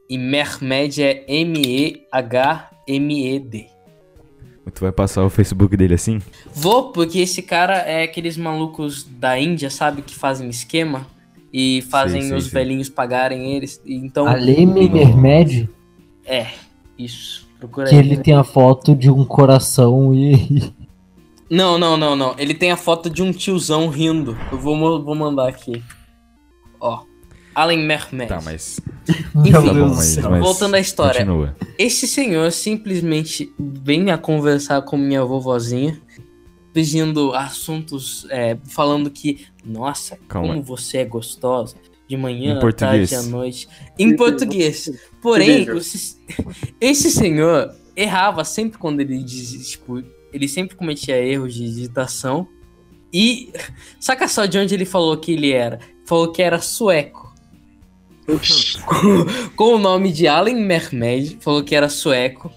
E Mehmed é M-E-H-M-E-D. Tu vai passar o Facebook dele assim? Vou, porque esse cara é aqueles malucos da Índia, sabe? Que fazem esquema e fazem Sei, sei, os sei. velhinhos pagarem eles. Então. Aleme Mermed, É, isso. Procura que aí. ele tem a foto de um coração e. [laughs] Não, não, não, não. Ele tem a foto de um tiozão rindo. Eu vou, vou mandar aqui. Ó. Allen Mehmed. Tá, mas. Enfim, Tá bom, mas- mas voltando à história. Continua. Esse senhor simplesmente vem a conversar com minha vovozinha, pedindo assuntos, é, falando que, nossa, Calma. como você é gostosa, de manhã, Em à português. tarde, à noite. Em português. Porém, esse, esse senhor errava sempre quando ele dizia, tipo, ele sempre cometia erros de digitação. E saca só de onde ele falou que ele era? Falou que era sueco. Com, com o nome de Allen Mehmed, falou que era sueco.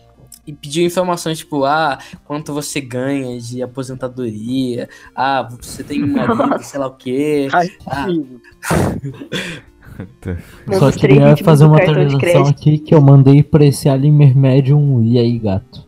E pediu informações tipo, ah, quanto você ganha de aposentadoria, ah, você tem uma [laughs] vida, sei lá o quê. Ah, [laughs] Só queria fazer uma atualização aqui que eu mandei pra esse Alien Mermed um e aí, gato.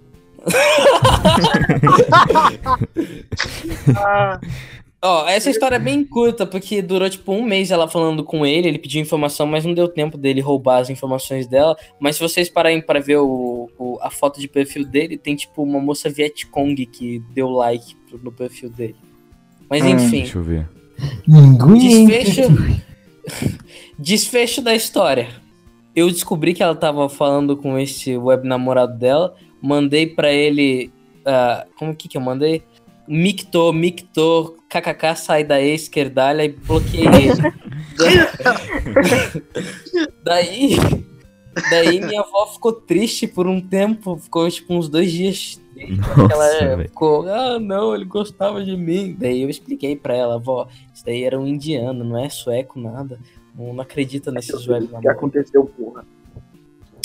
[laughs] Ó, essa história é bem curta, porque durou tipo um mês ela falando com ele, ele pediu informação, mas não deu tempo dele roubar as informações dela. Mas se vocês pararem pra ver o, o- a foto de perfil dele, tem tipo uma moça Vietcong que deu like no perfil dele. Mas Hum, enfim. Deixa eu ver. Desfecho, [laughs] desfecho da história. Eu descobri que ela tava falando com esse web namorado dela. Mandei pra ele. ah, como que que eu mandei? Micto, micto, kkk, sai daí, esquerdalha e bloqueei ele. [laughs] daí. Daí minha avó ficou triste por um tempo, ficou tipo uns dois dias. Nossa, ela ficou, ah não, ele gostava de mim. Daí eu expliquei pra ela, avó, isso daí era um indiano, não é sueco, nada. Não, não acredita nesses web O que aconteceu, porra?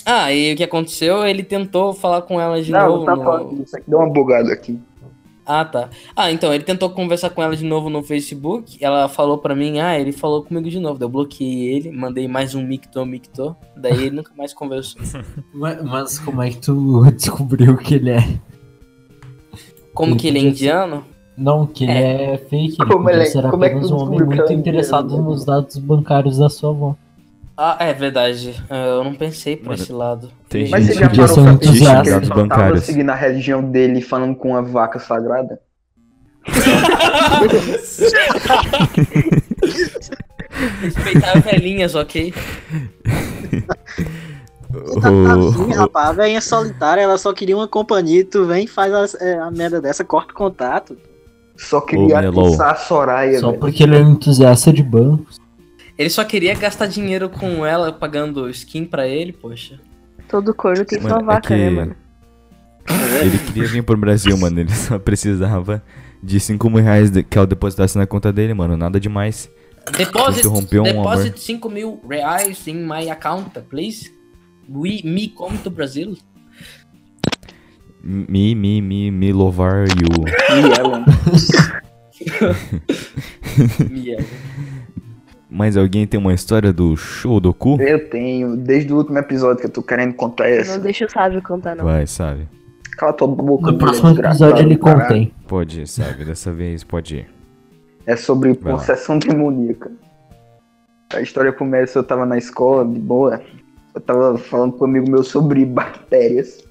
Ah, e o que aconteceu? Ele tentou falar com ela de Não, novo. não tá no- falando disso aqui. Deu uma bugada aqui. Ah, tá. Ah, então, ele tentou conversar com ela de novo no Facebook. Ela falou pra mim, ah, ele falou comigo de novo. Daí eu bloqueei ele, mandei mais um micto, micto. Daí ele nunca mais conversou. [laughs] Mas, mas como é que tu [laughs] descobriu que ele é? Como que ele é indiano? Não, que ele é, fake. Ele Como ele é- ser como é que apenas tu um homem muito é interessado nos dados bancários da sua avó. Ah, é verdade. Ah, Eu não pensei por Mano, esse lado. tem Mas você gente já que parou pra pensar que ele dados só tava seguindo a religião dele falando com uma vaca sagrada? [laughs] Respeitar velhinhas, ok? Tá assim, rapaz, a velhinha solitária, ela só queria uma companhia tu vem e faz as- é, a, merda dessa, corta o contato. Só queria atiçar a Soraya, Só porque ele é um entusiasta de bancos. Ele só queria gastar dinheiro com ela, pagando skin pra ele, poxa. Todo corno tem sua Mano, é vaca, né, que- mano? [laughs] Ele queria vir pro Brasil, mano. Ele só precisava de 5 mil reais que eu depositasse na conta dele, mano. Nada demais. Deposit, Interrompeu um amor. deposit 5 mil reais in my account, please. We, me come to Brazil. Me, me, me, me louvar you. [laughs] Miel. [laughs] Mas alguém tem uma história do show do cu? Eu tenho, desde o último episódio que eu tô querendo contar essa. Não deixa o sábio contar, não. Vai, sabe? Cala tua boca. No próximo episódio ele caralho. contém. Pode ir, sabe? Dessa vez pode ir. É sobre Vai lá. possessão demoníaca. A história começa, eu tava na escola, de boa. Eu tava falando com um amigo meu sobre bactérias.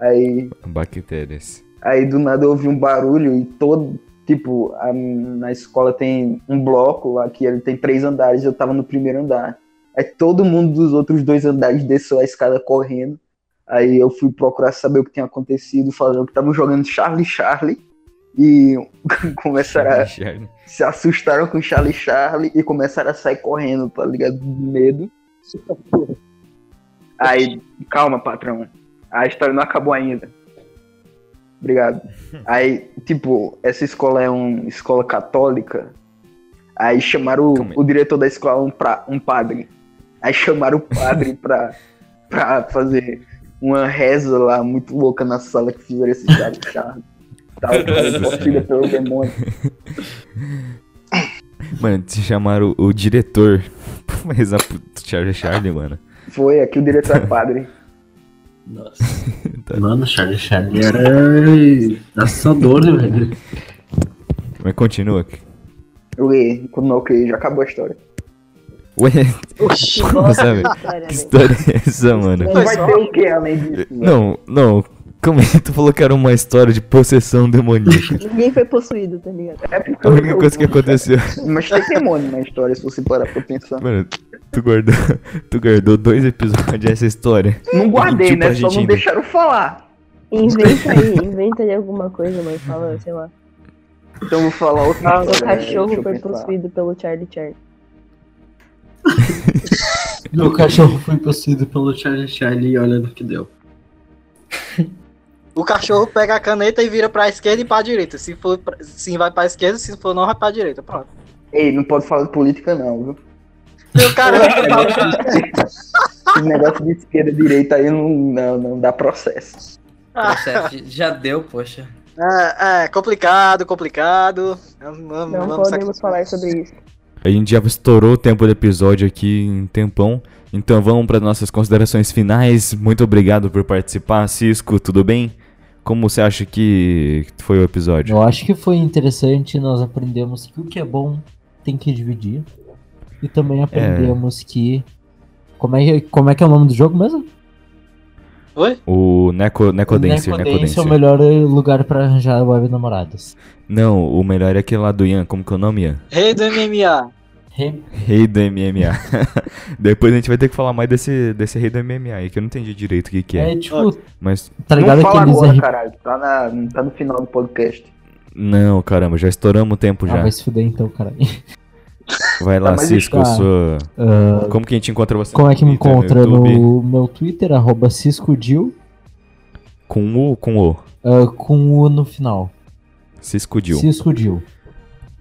Aí, Bactérias. aí do nada eu ouvi um barulho e todo. Tipo, a- na escola tem um bloco lá que ele tem três andares, eu tava no primeiro andar. Aí todo mundo dos outros dois andares desceu a escada correndo. Aí eu fui procurar saber o que tinha acontecido, falando que estavam jogando Charlie Charlie. E [laughs] começaram a, Charlie. se assustaram com Charlie Charlie e começaram a sair correndo, tá ligado? De medo. Aí, calma, patrão. A história não acabou ainda. Obrigado. [laughs] Aí, tipo, essa escola é uma escola católica. Aí chamaram o, o diretor da escola um, pra, um padre. Aí chamaram o padre [laughs] pra, pra fazer uma reza lá muito louca na sala que fizeram esse Charlie Charlie. Tava possuída pelo demônio. [laughs] Mano, te chamaram o, o diretor pra rezar pro Charlie Charlie, mano. Foi, aqui o diretor é padre. Nossa. [laughs] Mano, Charlie Charlie era assustador, né, velho? Mas continua. Lê, quando não, ok, já acabou a história. Ué, Oxi, [laughs] como nossa, Que história é essa, mano? Não vai ter o que além disso? Não, não. Calma aí, tu falou que era uma história de possessão demoníaca. Ninguém foi possuído, tá ligado? A única coisa que aconteceu. Mas tem demônio na história, se você parar pra pensar. Mano, tu guardou, [laughs] tu guardou dois episódios dessa história. Não guardei, tipo, né? Só gente não deixaram falar. Inventa aí, inventa aí alguma coisa, mãe. Fala, sei lá. Então eu vou falar outra O história. né? cachorro foi possuído pelo Charlie Charlie. [laughs] Meu cachorro foi possuído pelo Charlie Charlie e olha no que deu. O cachorro pega a caneta e vira pra esquerda e pra direita. Se for pra, sim, vai pra esquerda, se for não, vai pra direita. Pronto. Ei, não pode falar de política não, viu? Meu cara, [laughs] Esse negócio de esquerda e direita aí não, não, não dá processo. Processo, já deu, poxa. é, é complicado, complicado. Vamos, vamos, Não vamos podemos falar sobre isso. A gente já estourou o tempo do episódio aqui em tempão. Então vamos para nossas considerações finais. Muito obrigado por participar, Cisco. Tudo bem? Como você acha que foi o episódio? Eu acho que foi interessante, nós aprendemos que o que é bom tem que dividir. E também aprendemos que. Como é, que- como é que é o nome do jogo mesmo? Oi? O Neco, Necodancer, Necodancer é o melhor lugar pra arranjar web namoradas. Não, o melhor é aquele lá do Ian. Como que é o nome, Ian? Rei do MMA. Rei do MMA. [laughs] Depois a gente vai ter que falar mais desse, desse rei do MMA aí, que eu não entendi direito o que, que é. É tipo, Mas. tá ligado não fala agora, caralho. Tá, na, tá no final do podcast. Não, caramba, já estouramos o tempo Ah, já. vai se fuder então, caralho. [laughs] Vai lá, Tá, Cisco, tá. sua... Ah, Como que a gente encontra você? Como é que me Twitter, encontra YouTube? no meu Twitter, arroba CiscoDil, Com U ou com O? ah, com U no final. Cisco Dil. CiscoDil.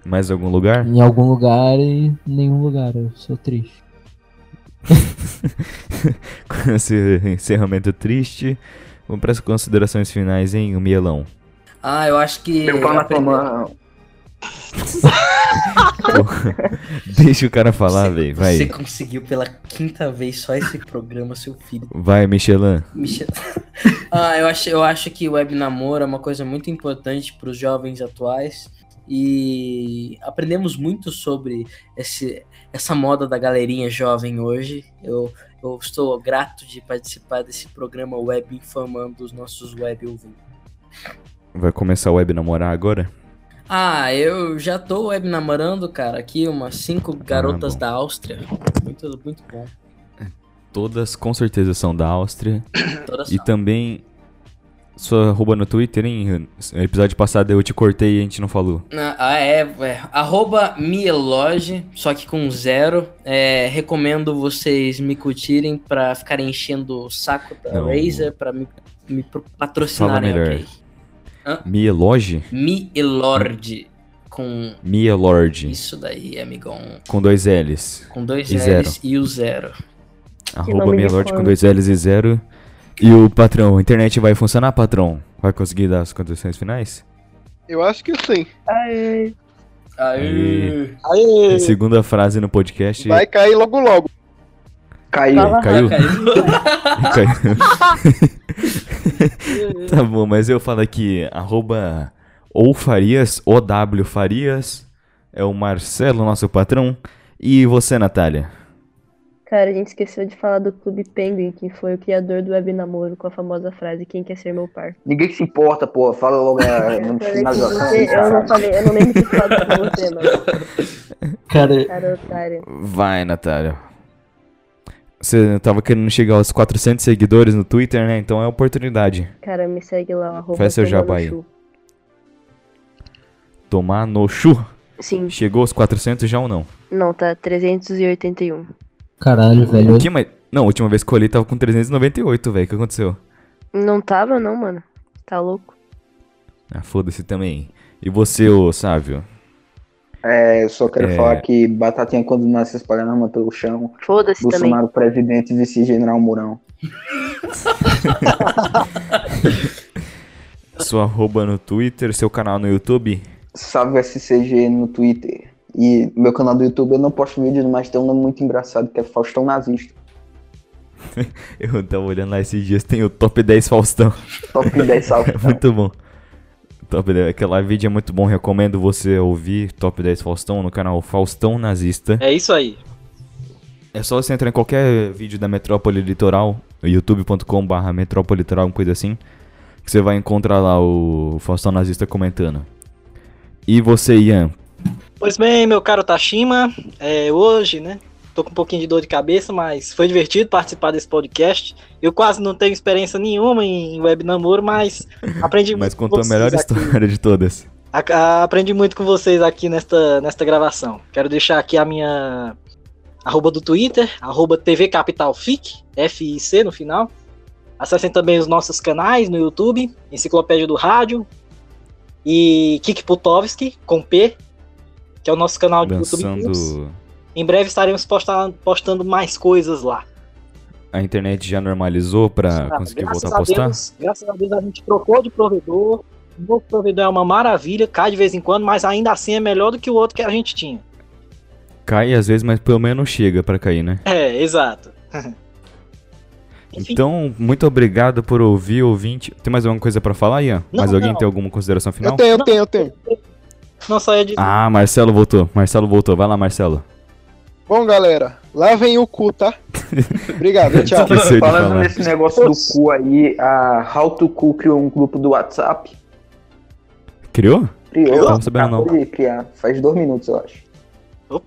Mais algum lugar? Em algum lugar e nenhum lugar, eu sou triste. [laughs] Com esse encerramento triste, vamos para as considerações finais, hein, o Mielão. Ah, eu acho que. Meu pau na tua mão. [laughs] [laughs] Deixa o cara falar, velho, vai. Você conseguiu pela quinta vez só esse programa, seu filho. Vai, Michelin. Michel- [laughs] ah, eu acho, eu acho que o web namoro é uma coisa muito importante para os jovens atuais e aprendemos muito sobre esse, essa moda da galerinha jovem hoje. Eu, eu estou grato de participar desse programa web informando os nossos web ouvintes. Vai começar o web namorar agora? Ah, eu já tô web namorando, cara, aqui umas cinco garotas bom. da Áustria. Muito, muito bom. Todas com certeza são da Áustria. [coughs] Todas e são. também sua arroba no Twitter, hein? No episódio passado eu te cortei e a gente não falou. Ah, ah, é, é. Arroba Mieloge, só que com zero. É, recomendo vocês me curtirem pra ficarem enchendo o saco da Não. Razer pra me, me pro- Fala patrocinarem, melhor. ok? Hã? Mieloge? Mielord. Com Mielord. isso daí, amigão. Com dois L's. Com dois e L's zero. e o zero. Arroba Mielord com dois L's e zero. E o patrão, a internet vai funcionar, patrão? Vai conseguir dar as condições finais? Eu acho que sim. Ai, Aê. Aê! Segunda frase no podcast. Vai cair logo logo. Caiu. Fala Caiu? Caiu. [laughs] [laughs] Tá bom, mas eu falo aqui, arroba ou Farias, OW Farias, é o Marcelo, nosso patrão. E você, Natália? Cara, a gente esqueceu de falar do Clube Penguin, que foi o criador do web namoro com a famosa frase Quem quer ser meu par? Ninguém que se importa, pô. Fala logo [laughs] a Eu finalização. você, eu não falei, eu não lembro de falar com você, mano. Cara, Cara, otário. Vai, Natália. Você tava querendo chegar aos 400 seguidores no Twitter, né? Então é oportunidade. Cara, me segue lá, arroba Faz seu jabá aí. Tomar no chu. Sim. Chegou aos 400 já ou não? Não, tá 381. caralho, velho. Mais? Não, a última vez que eu olhei tava com 398, velho. O que aconteceu? Não tava, não, mano. Tá louco? Ah, foda-se também. E você, ô Sávio? É, eu só quero É. falar que Batatinha quando nasce espalhando arma pelo chão. Foda-se também. Bolsonaro presidente, vice-general Mourão. [laughs] Sua arroba no Twitter, seu canal no YouTube. Salve SCG no Twitter. E meu canal do YouTube eu não posto vídeo, mas tem um nome muito engraçado que é Faustão Nazista. [laughs] Eu tava olhando lá esses dias, tem o Top 10 Faustão. Top 10 salve. [laughs] muito bom. Top 10, aquela vídeo é muito bom, recomendo você ouvir Top 10 Faustão no canal Faustão Nazista. É isso aí. É só você entrar em qualquer vídeo da Metrópole Litoral, youtube.com barra Metrópole Litoral, uma coisa assim, que você vai encontrar lá o Faustão Nazista comentando. E você, Ian? Pois bem, meu caro Tashima, é, hoje, né? Tô com um pouquinho de dor de cabeça, mas foi divertido participar desse podcast. Eu quase não tenho experiência nenhuma em web namoro, mas [laughs] aprendi Mas muito com contou a melhor aqui. história de todas. A- aprendi muito com vocês aqui nesta, nesta gravação. Quero deixar aqui a minha arroba do Twitter, arroba TV Capital FIC, F-I-C no final. Acessem também os nossos canais no YouTube, Enciclopédia do Rádio e Kik Putovski, com P, que é o nosso canal de YouTube. Em breve estaremos posta- postando mais coisas lá. A internet já normalizou pra Ah, conseguir voltar a a postar? Deus, graças a Deus a gente trocou de provedor. O novo provedor é uma maravilha, cai de vez em quando, mas ainda assim é melhor do que o outro que a gente tinha. Cai às vezes, mas pelo menos chega pra cair, né? É, exato. [laughs] Então, muito obrigado por ouvir, ouvinte. Tem mais alguma coisa pra falar, Ian? Não, mais alguém não. tem alguma consideração final? Eu tenho, eu tenho, eu tenho. Não só é de. Ah, Marcelo voltou. Marcelo voltou. Vai lá, Marcelo. Bom, galera, lavem o cu, tá? [laughs] Obrigado, tchau. Falando nesse negócio do cu aí, a How to Cu criou um grupo do WhatsApp. Criou? Criou, Não sabendo, não. criar, faz dois minutos, eu acho.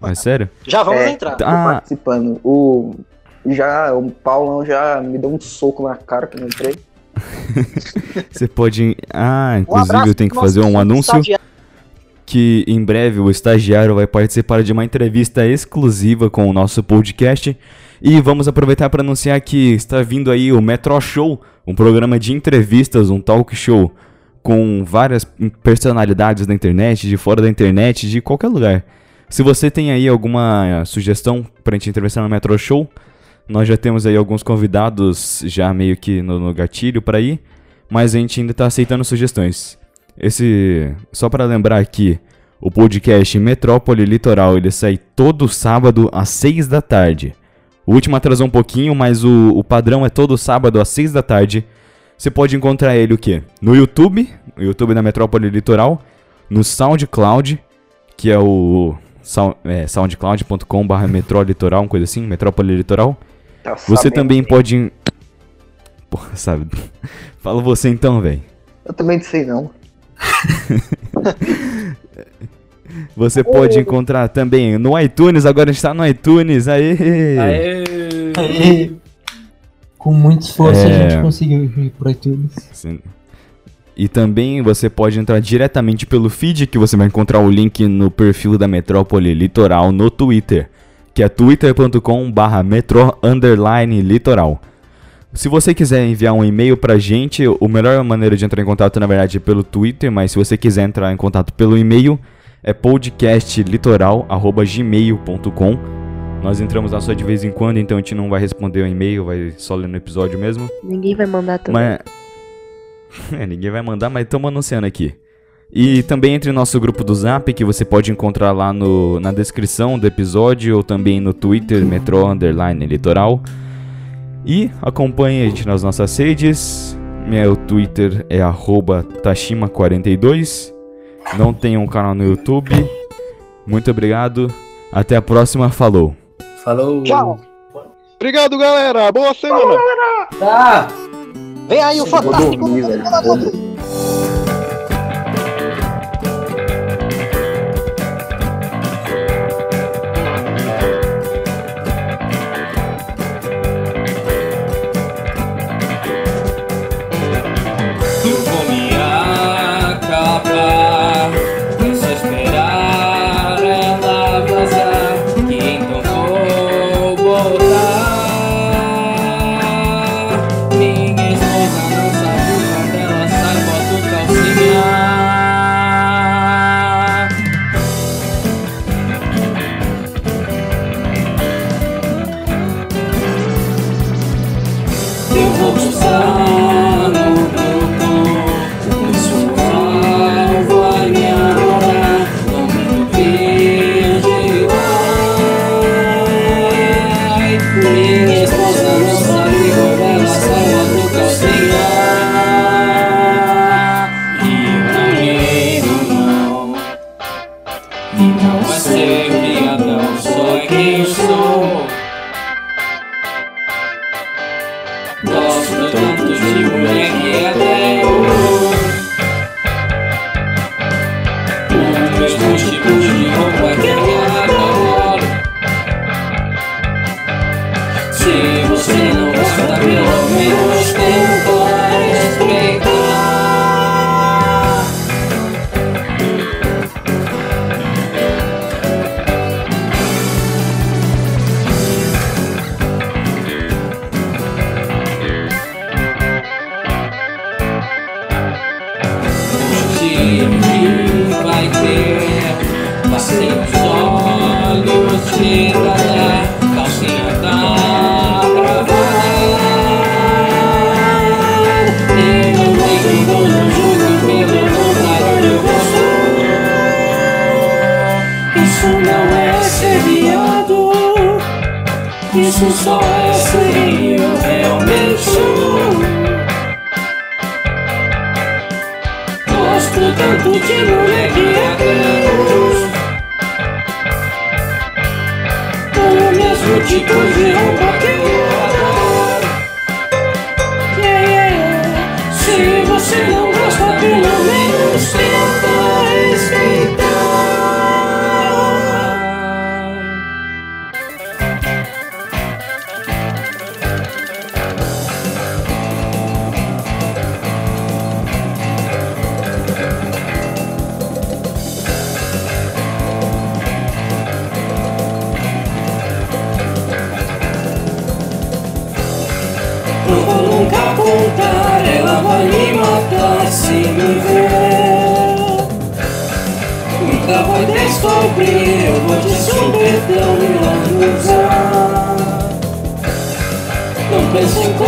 Mas sério? Já vamos É, entrar. Ah. participando. O, já, o Paulão já me deu um soco na cara quando eu entrei. [laughs] Você pode. Ah, Um inclusive abraço eu tenho que fazer um anúncio estagiário. Que em breve o estagiário vai participar de uma entrevista exclusiva com o nosso podcast. E vamos aproveitar para anunciar que está vindo aí o Metro Show, um programa de entrevistas, um talk show com várias personalidades da internet, de fora da internet, de qualquer lugar. Se você tem aí alguma sugestão pra gente entrevistar no Metro Show, nós já temos aí alguns convidados já meio que no, no gatilho para ir, mas a gente ainda tá aceitando sugestões. Esse, só para lembrar aqui, o podcast Metrópole Litoral, ele sai todo sábado às 6 da tarde. O último atrasou um pouquinho, mas o, o padrão é todo sábado às 6 da tarde. Você pode encontrar ele o quê? No YouTube, o YouTube da Metrópole Litoral, no SoundCloud, que é o é, soundcloud.com.br metrolitoral, uma coisa assim, Metrópole Litoral. Tá Você também pode... [laughs] Porra, sabe? Fala você então, velho. Eu também não sei não. [laughs] Você pode encontrar também no iTunes, agora a gente tá no iTunes! Aê! Com muito esforço a É. gente conseguiu ir pro iTunes. Sim. E também você pode entrar diretamente pelo feed, que você vai encontrar o link no perfil da Metrópole Litoral no Twitter, que é twitter.com barra metro underline litoral. Se você quiser enviar um e-mail pra gente, a melhor maneira de entrar em contato, na verdade, é pelo Twitter, mas se você quiser entrar em contato pelo e-mail, é podcastlitoral.gmail.com Nós entramos lá só de vez em quando, então a gente não vai responder o e-mail, vai só ler no episódio mesmo. Ninguém vai mandar também. Mas. [laughs] É, ninguém vai mandar, mas estamos anunciando aqui. E também entre no nosso grupo do Zap, que você pode encontrar lá no, na descrição do episódio, ou também no Twitter, Metro Underline Litoral. E acompanhe a gente nas nossas redes. Meu Twitter é arroba Tashima42. Não tem um canal no YouTube. Muito obrigado. Até a próxima. Falou. Falou. Tchau. Obrigado, galera. Boa semana. Tá. Vem aí o Vou Fantástico. dormir,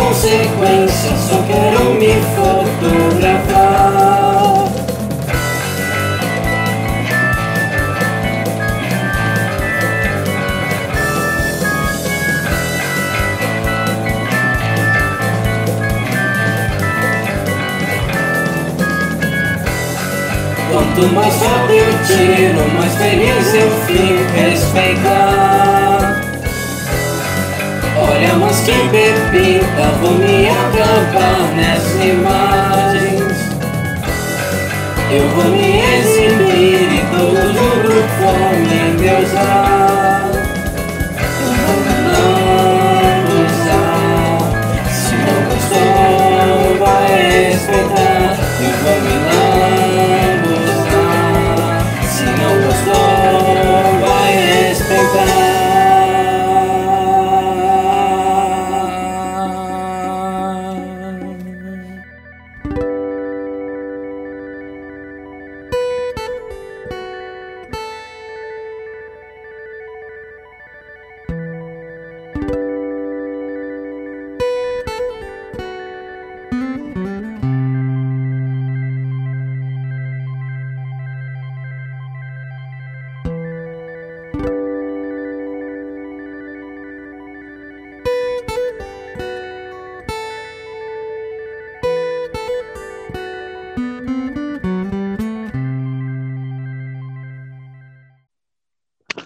consequências, só quero me fotografar. Quanto mais foto eu tiro, mais feliz eu fico respeitar. Olha, mas que bebida, vou me acabar nessas imagens. Eu vou me exibir e todos o grupo me endeusar. Me lambuzar, se não gostou, vai respeitar. Eu vou me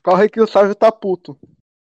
Corre que o Sérgio tá puto.